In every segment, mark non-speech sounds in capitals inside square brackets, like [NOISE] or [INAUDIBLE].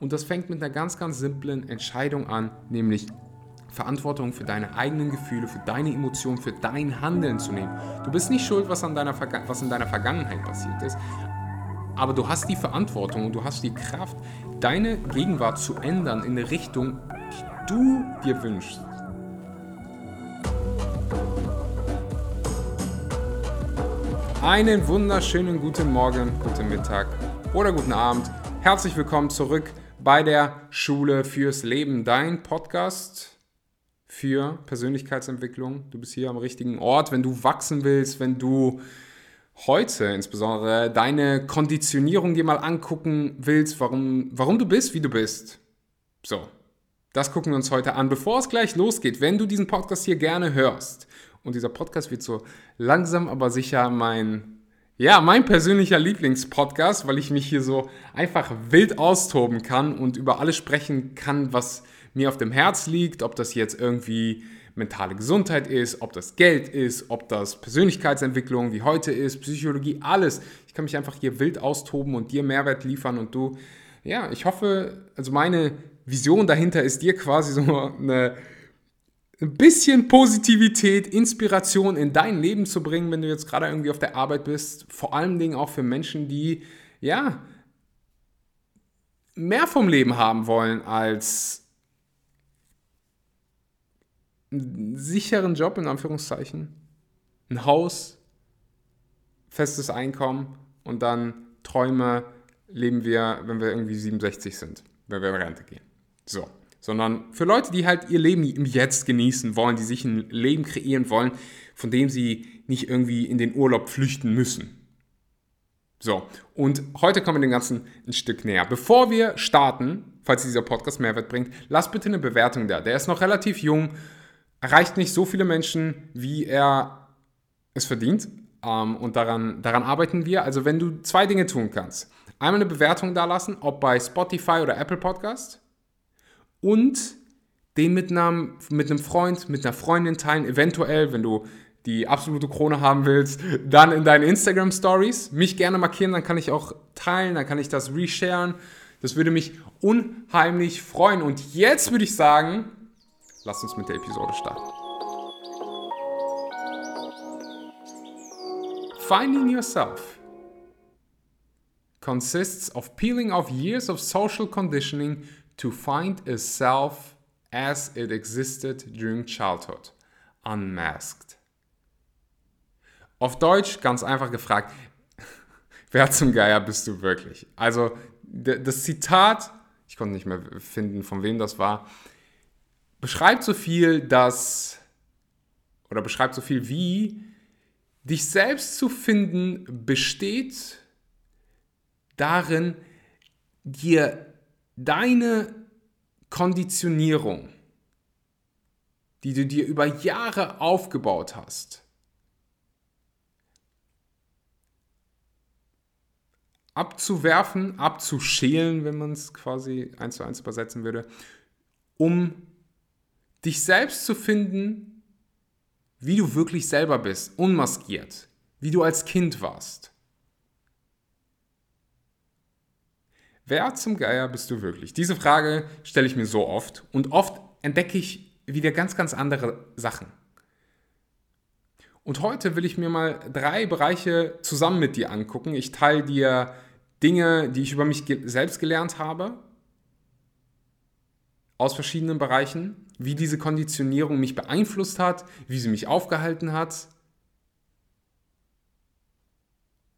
Und das fängt mit einer ganz, ganz simplen Entscheidung an, nämlich Verantwortung für deine eigenen Gefühle, für deine Emotionen, für dein Handeln zu nehmen. Du bist nicht schuld, was, an deiner was in deiner Vergangenheit passiert ist, aber du hast die Verantwortung und du hast die Kraft, deine Gegenwart zu ändern in eine Richtung, die du dir wünschst. Einen wunderschönen guten Morgen, guten Mittag oder guten Abend. Herzlich willkommen zurück bei der Schule fürs Leben, dein Podcast für Persönlichkeitsentwicklung. Du bist hier am richtigen Ort, wenn du wachsen willst, wenn du heute insbesondere deine Konditionierung dir mal angucken willst, warum, warum du bist, wie du bist. So, das gucken wir uns heute an. Bevor es gleich losgeht, wenn du diesen Podcast hier gerne hörst, und dieser Podcast wird so langsam aber sicher mein ja, mein persönlicher Lieblingspodcast, weil ich mich hier so einfach wild austoben kann und über alles sprechen kann, was mir auf dem Herz liegt, ob das jetzt irgendwie mentale Gesundheit ist, ob das Geld ist, ob das Persönlichkeitsentwicklung wie heute ist, Psychologie, alles. Ich kann mich einfach hier wild austoben und dir Mehrwert liefern und du, ja, ich hoffe, also meine Vision dahinter ist dir quasi so eine ein bisschen Positivität, Inspiration in dein Leben zu bringen, wenn du jetzt gerade irgendwie auf der Arbeit bist. Vor allen Dingen auch für Menschen, die ja mehr vom Leben haben wollen als einen sicheren Job in Anführungszeichen, ein Haus, festes Einkommen und dann Träume leben wir, wenn wir irgendwie 67 sind, wenn wir in Rente gehen. So sondern für Leute, die halt ihr Leben im Jetzt genießen wollen, die sich ein Leben kreieren wollen, von dem sie nicht irgendwie in den Urlaub flüchten müssen. So, und heute kommen wir dem Ganzen ein Stück näher. Bevor wir starten, falls dieser Podcast Mehrwert bringt, lass bitte eine Bewertung da. Der ist noch relativ jung, erreicht nicht so viele Menschen, wie er es verdient. Ähm, und daran, daran arbeiten wir. Also wenn du zwei Dinge tun kannst. Einmal eine Bewertung da lassen, ob bei Spotify oder Apple Podcast und den mit einem, mit einem Freund, mit einer Freundin teilen, eventuell, wenn du die absolute Krone haben willst, dann in deinen Instagram Stories. Mich gerne markieren, dann kann ich auch teilen, dann kann ich das resharen. Das würde mich unheimlich freuen. Und jetzt würde ich sagen, lass uns mit der Episode starten. Finding yourself consists of peeling off years of social conditioning to find a self as it existed during childhood, unmasked. Auf Deutsch ganz einfach gefragt, [LAUGHS] wer zum Geier bist du wirklich? Also das Zitat, ich konnte nicht mehr finden, von wem das war, beschreibt so viel, dass, oder beschreibt so viel wie, dich selbst zu finden besteht darin, dir deine Konditionierung, die du dir über Jahre aufgebaut hast, abzuwerfen, abzuschälen, wenn man es quasi eins zu eins übersetzen würde, um dich selbst zu finden, wie du wirklich selber bist, unmaskiert, wie du als Kind warst. Wer zum Geier bist du wirklich? Diese Frage stelle ich mir so oft und oft entdecke ich wieder ganz, ganz andere Sachen. Und heute will ich mir mal drei Bereiche zusammen mit dir angucken. Ich teile dir Dinge, die ich über mich selbst gelernt habe, aus verschiedenen Bereichen, wie diese Konditionierung mich beeinflusst hat, wie sie mich aufgehalten hat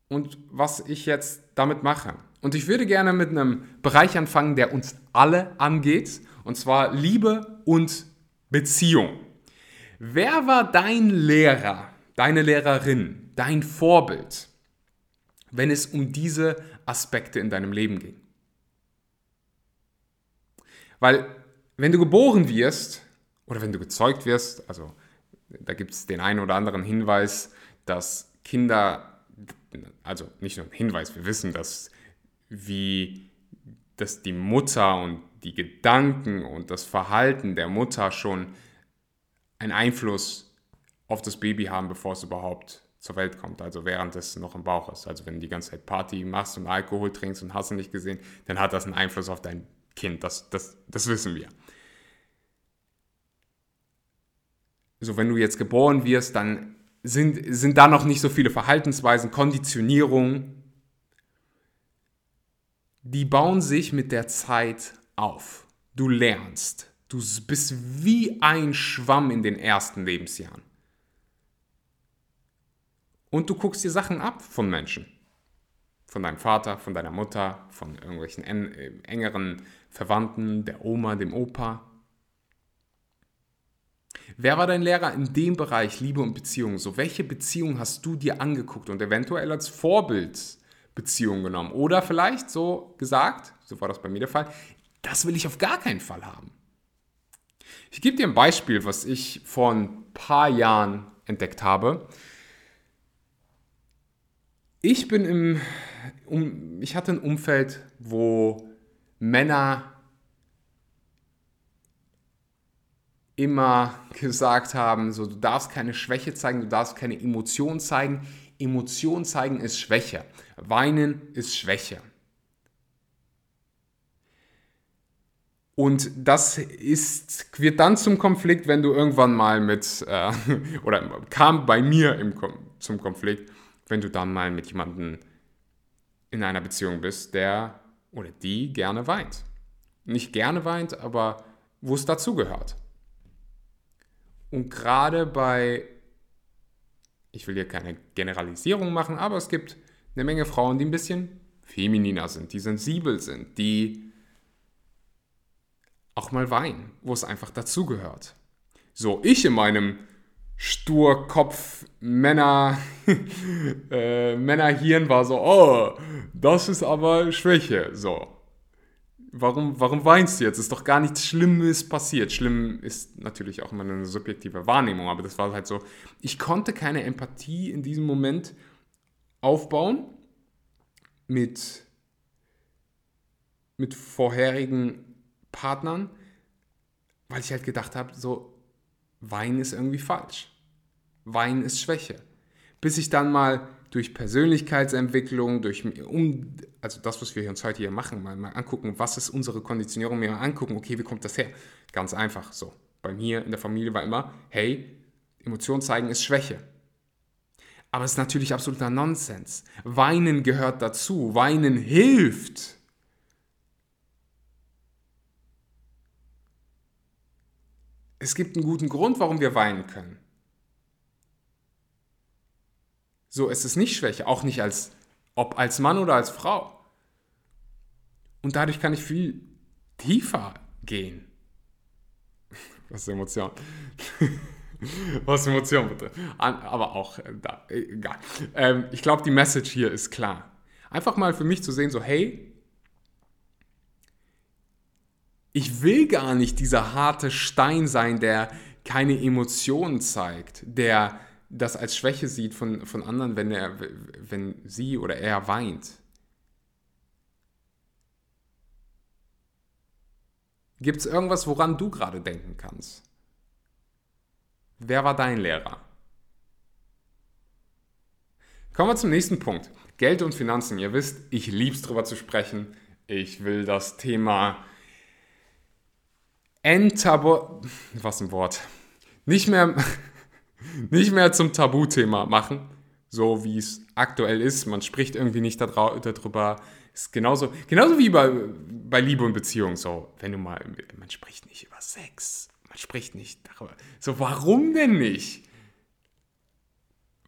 und was ich jetzt damit mache. Und ich würde gerne mit einem Bereich anfangen, der uns alle angeht, und zwar Liebe und Beziehung. Wer war dein Lehrer, deine Lehrerin, dein Vorbild, wenn es um diese Aspekte in deinem Leben ging? Weil wenn du geboren wirst oder wenn du gezeugt wirst, also da gibt es den einen oder anderen Hinweis, dass Kinder, also nicht nur ein Hinweis, wir wissen, dass wie dass die Mutter und die Gedanken und das Verhalten der Mutter schon einen Einfluss auf das Baby haben, bevor es überhaupt zur Welt kommt, also während es noch im Bauch ist. Also wenn du die ganze Zeit Party machst und Alkohol trinkst und hast du nicht gesehen, dann hat das einen Einfluss auf dein Kind, das, das, das wissen wir. So, wenn du jetzt geboren wirst, dann sind, sind da noch nicht so viele Verhaltensweisen, Konditionierung. Die bauen sich mit der Zeit auf. Du lernst. Du bist wie ein Schwamm in den ersten Lebensjahren. Und du guckst dir Sachen ab von Menschen. Von deinem Vater, von deiner Mutter, von irgendwelchen äh, engeren Verwandten, der Oma, dem Opa. Wer war dein Lehrer in dem Bereich Liebe und Beziehung? So, welche Beziehung hast du dir angeguckt und eventuell als Vorbildbeziehung genommen? Oder vielleicht so gesagt, so war das bei mir der Fall, das will ich auf gar keinen Fall haben. Ich gebe dir ein Beispiel, was ich vor ein paar Jahren entdeckt habe. Ich bin im, um, ich hatte ein Umfeld, wo Männer immer [LAUGHS] gesagt haben, so du darfst keine Schwäche zeigen, du darfst keine Emotion zeigen. Emotion zeigen ist Schwäche. Weinen ist Schwäche. Und das ist, wird dann zum Konflikt, wenn du irgendwann mal mit, äh, [LAUGHS] oder kam bei mir im, zum Konflikt, wenn du dann mal mit jemandem in einer Beziehung bist, der oder die gerne weint. Nicht gerne weint, aber wo es dazugehört. Und gerade bei, ich will hier keine Generalisierung machen, aber es gibt eine Menge Frauen, die ein bisschen femininer sind, die sensibel sind, die auch mal weinen, wo es einfach dazugehört. So, ich in meinem Sturkopf Männer [LAUGHS] äh, war so, oh, das ist aber Schwäche. So, warum, warum weinst du jetzt? Ist doch gar nichts Schlimmes passiert. Schlimm ist natürlich auch immer eine subjektive Wahrnehmung, aber das war halt so, ich konnte keine Empathie in diesem Moment aufbauen mit, mit vorherigen Partnern, weil ich halt gedacht habe, so, Wein ist irgendwie falsch. Wein ist Schwäche. Bis ich dann mal durch Persönlichkeitsentwicklung, durch um, also das, was wir uns heute hier machen, mal, mal angucken, was ist unsere Konditionierung, mir mal angucken, okay, wie kommt das her? Ganz einfach so. Bei mir in der Familie war immer, hey, Emotionen zeigen ist Schwäche. Aber es ist natürlich absoluter Nonsens. Weinen gehört dazu. Weinen hilft. Es gibt einen guten Grund, warum wir weinen können. So, es ist nicht Schwäche, auch nicht als, ob als Mann oder als Frau. Und dadurch kann ich viel tiefer gehen. [LAUGHS] Was Emotion? [LAUGHS] Was Emotion, bitte? Aber auch, äh, da, egal. Ähm, ich glaube, die Message hier ist klar. Einfach mal für mich zu sehen, so, hey, ich will gar nicht dieser harte Stein sein, der keine Emotionen zeigt, der das als Schwäche sieht von, von anderen, wenn, er, wenn sie oder er weint. Gibt es irgendwas, woran du gerade denken kannst? Wer war dein Lehrer? Kommen wir zum nächsten Punkt. Geld und Finanzen. Ihr wisst, ich liebe es darüber zu sprechen. Ich will das Thema enttabu... Was ein Wort. Nicht mehr nicht mehr zum Tabuthema machen, so wie es aktuell ist. Man spricht irgendwie nicht darüber. Ist genauso, genauso wie bei, bei Liebe und Beziehung. So, wenn du mal, man spricht nicht über Sex. Man spricht nicht darüber. So, warum denn nicht?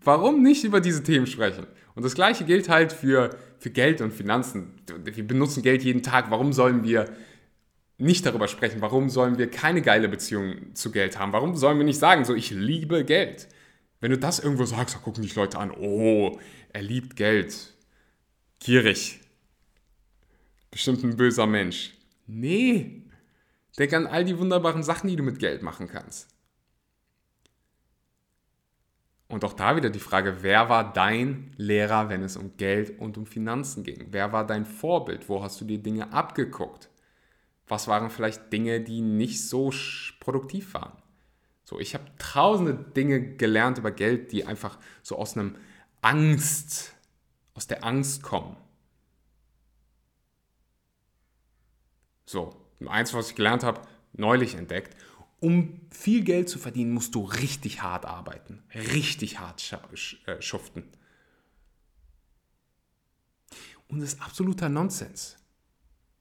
Warum nicht über diese Themen sprechen? Und das gleiche gilt halt für, für Geld und Finanzen. Wir benutzen Geld jeden Tag. Warum sollen wir nicht darüber sprechen, warum sollen wir keine geile Beziehung zu Geld haben? Warum sollen wir nicht sagen, so ich liebe Geld? Wenn du das irgendwo sagst, dann gucken dich Leute an, oh, er liebt Geld. Gierig. Bestimmt ein böser Mensch. Nee. Denk an all die wunderbaren Sachen, die du mit Geld machen kannst. Und auch da wieder die Frage, wer war dein Lehrer, wenn es um Geld und um Finanzen ging? Wer war dein Vorbild? Wo hast du dir Dinge abgeguckt? Was waren vielleicht Dinge, die nicht so produktiv waren. So, ich habe tausende Dinge gelernt über Geld, die einfach so aus einem Angst, aus der Angst kommen. So, eins, was ich gelernt habe, neulich entdeckt. Um viel Geld zu verdienen, musst du richtig hart arbeiten. Richtig hart äh, schuften. Und das ist absoluter Nonsens.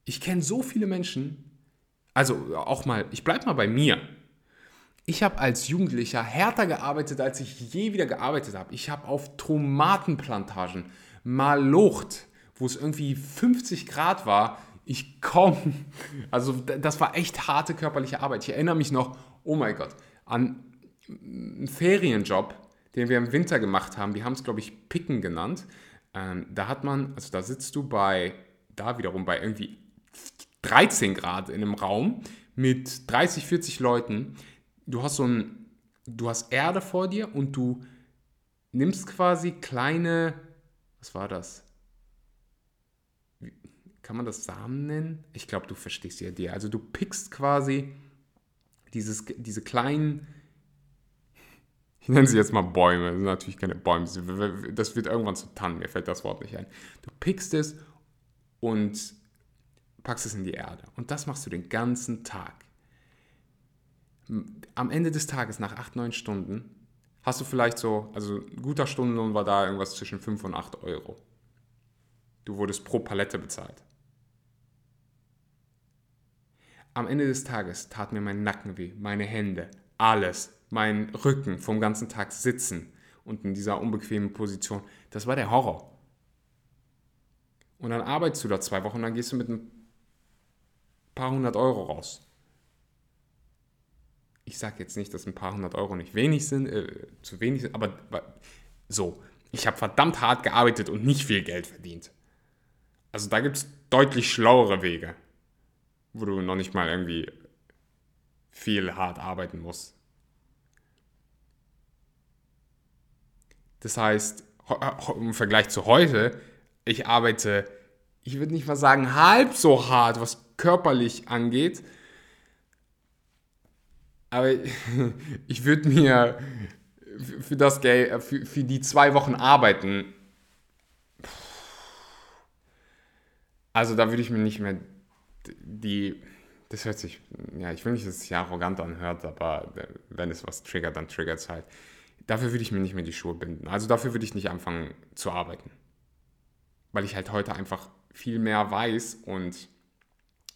Ich kenne so viele Menschen, also auch mal, ich bleibe mal bei mir. Ich habe als Jugendlicher härter gearbeitet, als ich je wieder gearbeitet habe. Ich habe auf Tomatenplantagen Malocht, wo es irgendwie 50 Grad war, ich komme, [LAUGHS] also das war echt harte körperliche Arbeit. Ich erinnere mich noch, oh mein Gott, an einen Ferienjob, den wir im Winter gemacht haben. Die haben es, glaube ich, Picken genannt. Ähm, da hat man, also da sitzt du bei, da wiederum bei irgendwie 13 Grad in einem Raum mit 30, 40 Leuten. Du hast so ein, du hast Erde vor dir und du nimmst quasi kleine, was war das? kann man das Samen nennen? Ich glaube, du verstehst die Idee. Also du pickst quasi dieses, diese kleinen, ich nenne sie jetzt mal Bäume, das sind natürlich keine Bäume, das wird irgendwann zu Tannen, mir fällt das Wort nicht ein. Du pickst es und packst es in die Erde. Und das machst du den ganzen Tag. Am Ende des Tages, nach 8, 9 Stunden, hast du vielleicht so, also ein guter Stundenlohn war da irgendwas zwischen 5 und 8 Euro. Du wurdest pro Palette bezahlt. Am Ende des Tages tat mir mein Nacken weh, meine Hände, alles, mein Rücken vom ganzen Tag sitzen und in dieser unbequemen Position. Das war der Horror. Und dann arbeitest du da zwei Wochen dann gehst du mit ein paar hundert Euro raus. Ich sage jetzt nicht, dass ein paar hundert Euro nicht wenig sind, äh, zu wenig sind, aber so, ich habe verdammt hart gearbeitet und nicht viel Geld verdient. Also da gibt es deutlich schlauere Wege wo du noch nicht mal irgendwie viel hart arbeiten musst. Das heißt, im Vergleich zu heute, ich arbeite, ich würde nicht mal sagen halb so hart, was körperlich angeht, aber [LAUGHS] ich würde mir für das Geld, für, für die zwei Wochen arbeiten, also da würde ich mir nicht mehr die, das hört sich, ja, ich will nicht, dass es sich arrogant anhört, aber wenn es was triggert, dann triggert es halt. Dafür würde ich mir nicht mehr die Schuhe binden. Also dafür würde ich nicht anfangen zu arbeiten. Weil ich halt heute einfach viel mehr weiß und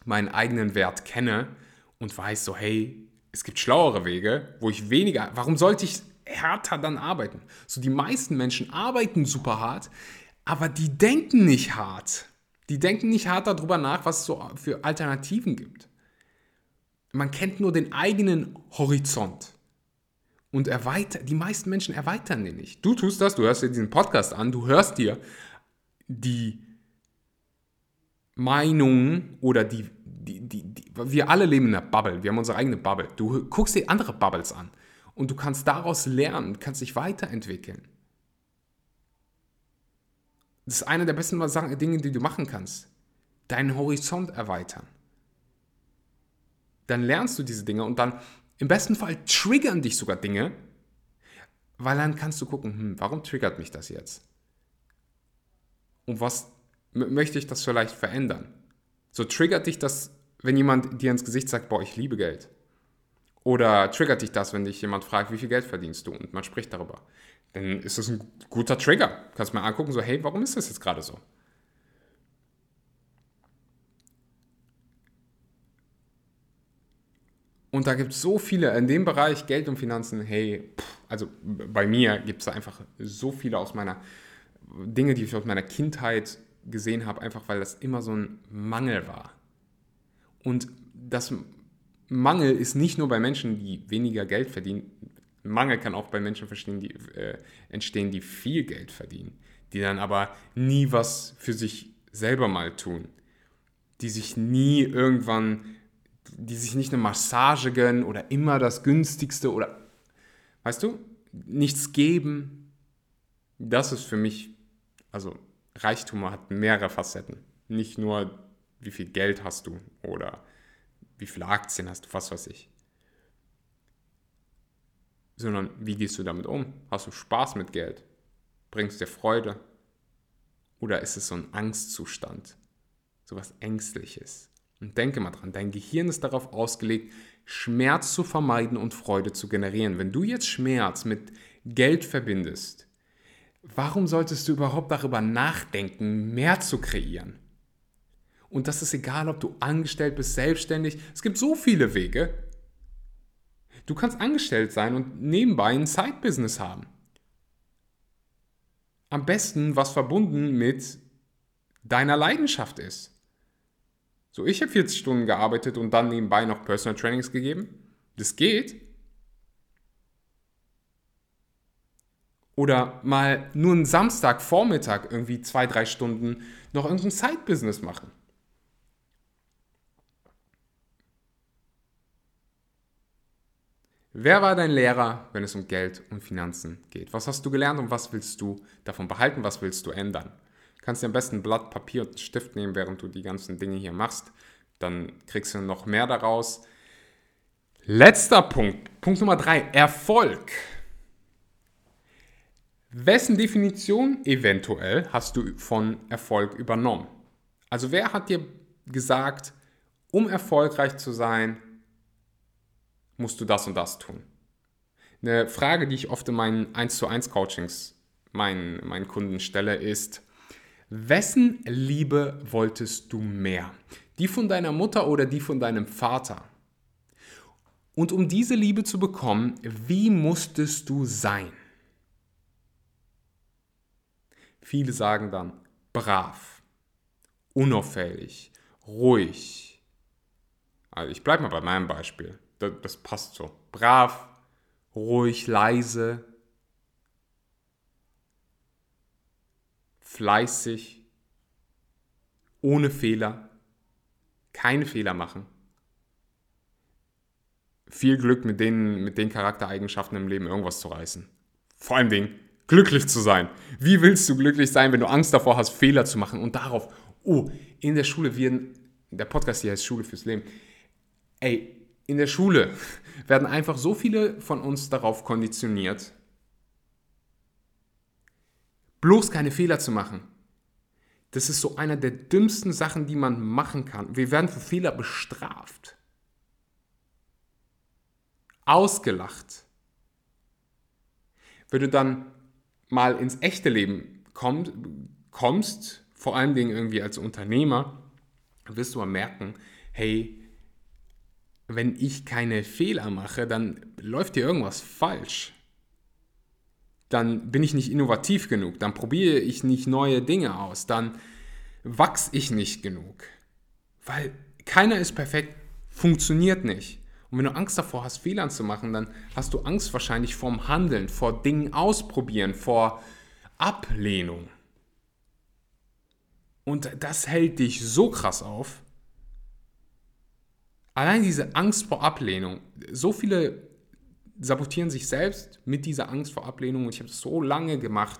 meinen eigenen Wert kenne und weiß so, hey, es gibt schlauere Wege, wo ich weniger, warum sollte ich härter dann arbeiten? So die meisten Menschen arbeiten super hart, aber die denken nicht hart. Die denken nicht hart darüber nach, was es so für Alternativen gibt. Man kennt nur den eigenen Horizont. Und erweitert, die meisten Menschen erweitern den nicht. Du tust das, du hörst dir diesen Podcast an, du hörst dir die Meinungen oder die, die, die, die, wir alle leben in einer Bubble, wir haben unsere eigene Bubble. Du guckst dir andere Bubbles an und du kannst daraus lernen, kannst dich weiterentwickeln. Das ist eine der besten Dinge, die du machen kannst. Deinen Horizont erweitern. Dann lernst du diese Dinge und dann im besten Fall triggern dich sogar Dinge, weil dann kannst du gucken, hm, warum triggert mich das jetzt? Und was möchte ich das vielleicht verändern? So triggert dich das, wenn jemand dir ins Gesicht sagt, boah, ich liebe Geld. Oder triggert dich das, wenn dich jemand fragt, wie viel Geld verdienst du? Und man spricht darüber dann ist das ein guter Trigger. Kannst mal angucken, so, hey, warum ist das jetzt gerade so? Und da gibt es so viele in dem Bereich Geld und Finanzen, hey, pff, also bei mir gibt es einfach so viele aus meiner Dinge, die ich aus meiner Kindheit gesehen habe, einfach weil das immer so ein Mangel war. Und das Mangel ist nicht nur bei Menschen, die weniger Geld verdienen, Mangel kann auch bei Menschen die, äh, entstehen, die viel Geld verdienen, die dann aber nie was für sich selber mal tun, die sich nie irgendwann, die sich nicht eine Massage gönnen oder immer das günstigste oder, weißt du, nichts geben. Das ist für mich, also Reichtum hat mehrere Facetten. Nicht nur, wie viel Geld hast du oder wie viele Aktien hast du, was weiß ich sondern wie gehst du damit um? Hast du Spaß mit Geld? Bringst dir Freude? Oder ist es so ein Angstzustand? So was Ängstliches? Und denke mal dran, dein Gehirn ist darauf ausgelegt, Schmerz zu vermeiden und Freude zu generieren. Wenn du jetzt Schmerz mit Geld verbindest, warum solltest du überhaupt darüber nachdenken, mehr zu kreieren? Und das ist egal, ob du angestellt bist, selbstständig. Es gibt so viele Wege. Du kannst angestellt sein und nebenbei ein Side-Business haben. Am besten, was verbunden mit deiner Leidenschaft ist. So, ich habe 40 Stunden gearbeitet und dann nebenbei noch Personal Trainings gegeben. Das geht. Oder mal nur einen Samstagvormittag irgendwie zwei, drei Stunden noch irgendein Side-Business machen. Wer war dein Lehrer, wenn es um Geld und Finanzen geht? Was hast du gelernt und was willst du davon behalten? Was willst du ändern? Du kannst dir am besten ein Blatt Papier und einen Stift nehmen, während du die ganzen Dinge hier machst. Dann kriegst du noch mehr daraus. Letzter Punkt, Punkt Nummer drei, Erfolg. Wessen Definition eventuell hast du von Erfolg übernommen? Also wer hat dir gesagt, um erfolgreich zu sein, musst du das und das tun. Eine Frage, die ich oft in meinen 1 zu 1 Coachings meinen, meinen Kunden stelle, ist, wessen Liebe wolltest du mehr? Die von deiner Mutter oder die von deinem Vater? Und um diese Liebe zu bekommen, wie musstest du sein? Viele sagen dann brav, unauffällig, ruhig. Also ich bleibe mal bei meinem Beispiel das, das passt so. Brav, ruhig, leise, fleißig, ohne Fehler, keine Fehler machen. Viel Glück mit den, mit den Charaktereigenschaften im Leben irgendwas zu reißen. Vor allem Dingen, glücklich zu sein. Wie willst du glücklich sein, wenn du Angst davor hast, Fehler zu machen und darauf, oh, in der Schule werden, der Podcast hier heißt Schule fürs Leben. Ey, in der Schule werden einfach so viele von uns darauf konditioniert, bloß keine Fehler zu machen. Das ist so einer der dümmsten Sachen, die man machen kann. Wir werden für Fehler bestraft. Ausgelacht. Wenn du dann mal ins echte Leben kommst, kommst vor allen Dingen irgendwie als Unternehmer, wirst du mal merken, hey, wenn ich keine Fehler mache, dann läuft hier irgendwas falsch. Dann bin ich nicht innovativ genug, dann probiere ich nicht neue Dinge aus, dann wachse ich nicht genug. Weil keiner ist perfekt, funktioniert nicht. Und wenn du Angst davor hast, Fehler zu machen, dann hast du Angst wahrscheinlich vorm Handeln, vor Dingen ausprobieren, vor Ablehnung. Und das hält dich so krass auf, Allein diese Angst vor Ablehnung. So viele sabotieren sich selbst mit dieser Angst vor Ablehnung und ich habe das so lange gemacht.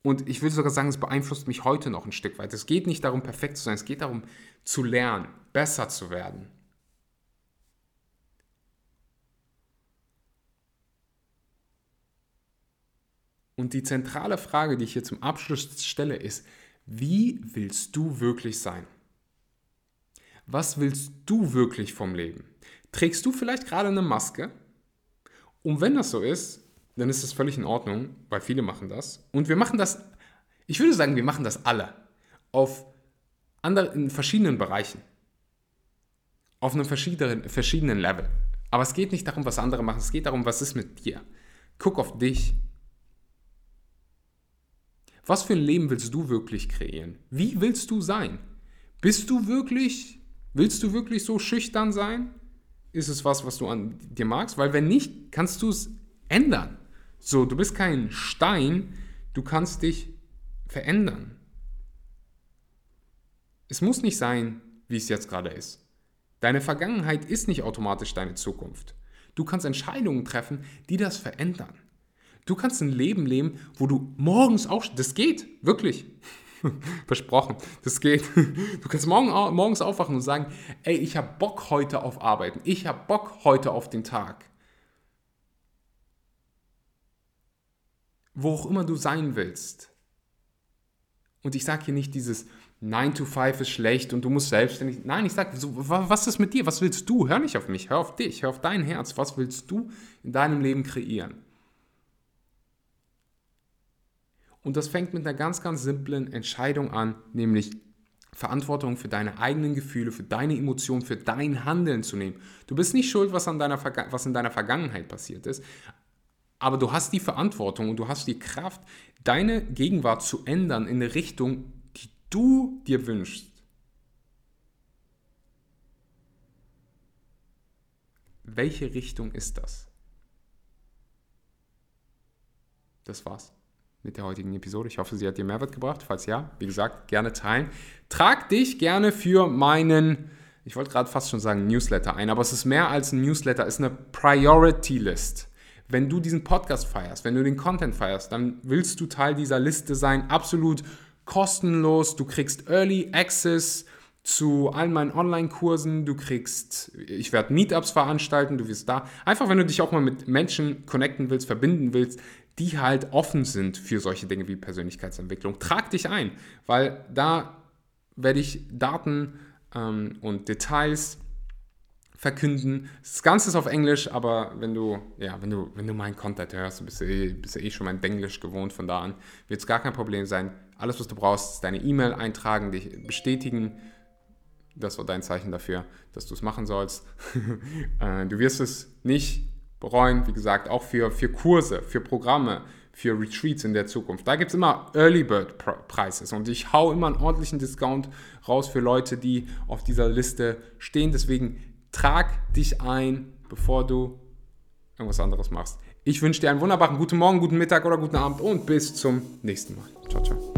Und ich würde sogar sagen, es beeinflusst mich heute noch ein Stück weit. Es geht nicht darum, perfekt zu sein, es geht darum, zu lernen, besser zu werden. Und die zentrale Frage, die ich hier zum Abschluss stelle, ist, wie willst du wirklich sein? Was willst du wirklich vom Leben? Trägst du vielleicht gerade eine Maske? Und wenn das so ist, dann ist das völlig in Ordnung, weil viele machen das. Und wir machen das, ich würde sagen, wir machen das alle. Auf andere, in verschiedenen Bereichen. Auf einem verschiedenen, verschiedenen Level. Aber es geht nicht darum, was andere machen, es geht darum, was ist mit dir. Guck auf dich. Was für ein Leben willst du wirklich kreieren? Wie willst du sein? Bist du wirklich Willst du wirklich so schüchtern sein? Ist es was, was du an dir magst? Weil wenn nicht, kannst du es ändern. So, du bist kein Stein, du kannst dich verändern. Es muss nicht sein, wie es jetzt gerade ist. Deine Vergangenheit ist nicht automatisch deine Zukunft. Du kannst Entscheidungen treffen, die das verändern. Du kannst ein Leben leben, wo du morgens auch, das geht, wirklich. [LAUGHS] Versprochen. Das geht. [LAUGHS] Du kannst morgen, morgens aufwachen und sagen, ey, ich habe Bock heute auf Arbeiten. Ich habe Bock heute auf den Tag. Wo auch immer du sein willst. Und ich sage hier nicht dieses 9 to 5 ist schlecht und du musst selbstständig. Nein, ich sage, so, was ist mit dir? Was willst du? Hör nicht auf mich, hör auf dich, hör auf dein Herz. Was willst du in deinem Leben kreieren? Und das fängt mit einer ganz, ganz simplen Entscheidung an, nämlich Verantwortung für deine eigenen Gefühle, für deine Emotionen, für dein Handeln zu nehmen. Du bist nicht schuld, was, an deiner, was in deiner Vergangenheit passiert ist, aber du hast die Verantwortung und du hast die Kraft, deine Gegenwart zu ändern in eine Richtung, die du dir wünschst. Welche Richtung ist das? Das war's mit der heutigen Episode. Ich hoffe, sie hat dir Mehrwert gebracht. Falls ja, wie gesagt, gerne teilen. Trag dich gerne für meinen, ich wollte gerade fast schon sagen Newsletter ein, aber es ist mehr als ein Newsletter, es ist eine Priority List. Wenn du diesen Podcast feierst, wenn du den Content feierst, dann willst du Teil dieser Liste sein, absolut kostenlos. Du kriegst Early Access zu all meinen Online-Kursen. Du kriegst, ich werde Meetups veranstalten, du wirst da. Einfach, wenn du dich auch mal mit Menschen connecten willst, verbinden willst, die halt offen sind für solche Dinge wie Persönlichkeitsentwicklung. Trag dich ein, weil da werde ich Daten ähm, und Details verkünden. Das Ganze ist auf Englisch, aber wenn du, ja, wenn du, wenn du meinen Content hörst, bist du, eh, bist du eh schon mein Denglisch gewohnt, von da an wird es gar kein Problem sein. Alles, was du brauchst, ist deine E-Mail eintragen, dich bestätigen. Das war dein Zeichen dafür, dass du es machen sollst. [LAUGHS] Äh, du wirst es nicht bereuen, wie gesagt, auch für, für Kurse, für Programme, für Retreats in der Zukunft. Da gibt es immer Early Bird Prices und ich hau immer einen ordentlichen Discount raus für Leute, die auf dieser Liste stehen. Deswegen trag dich ein, bevor du irgendwas anderes machst. Ich wünsche dir einen wunderbaren guten Morgen, guten Mittag oder guten Abend und bis zum nächsten Mal. Ciao, ciao.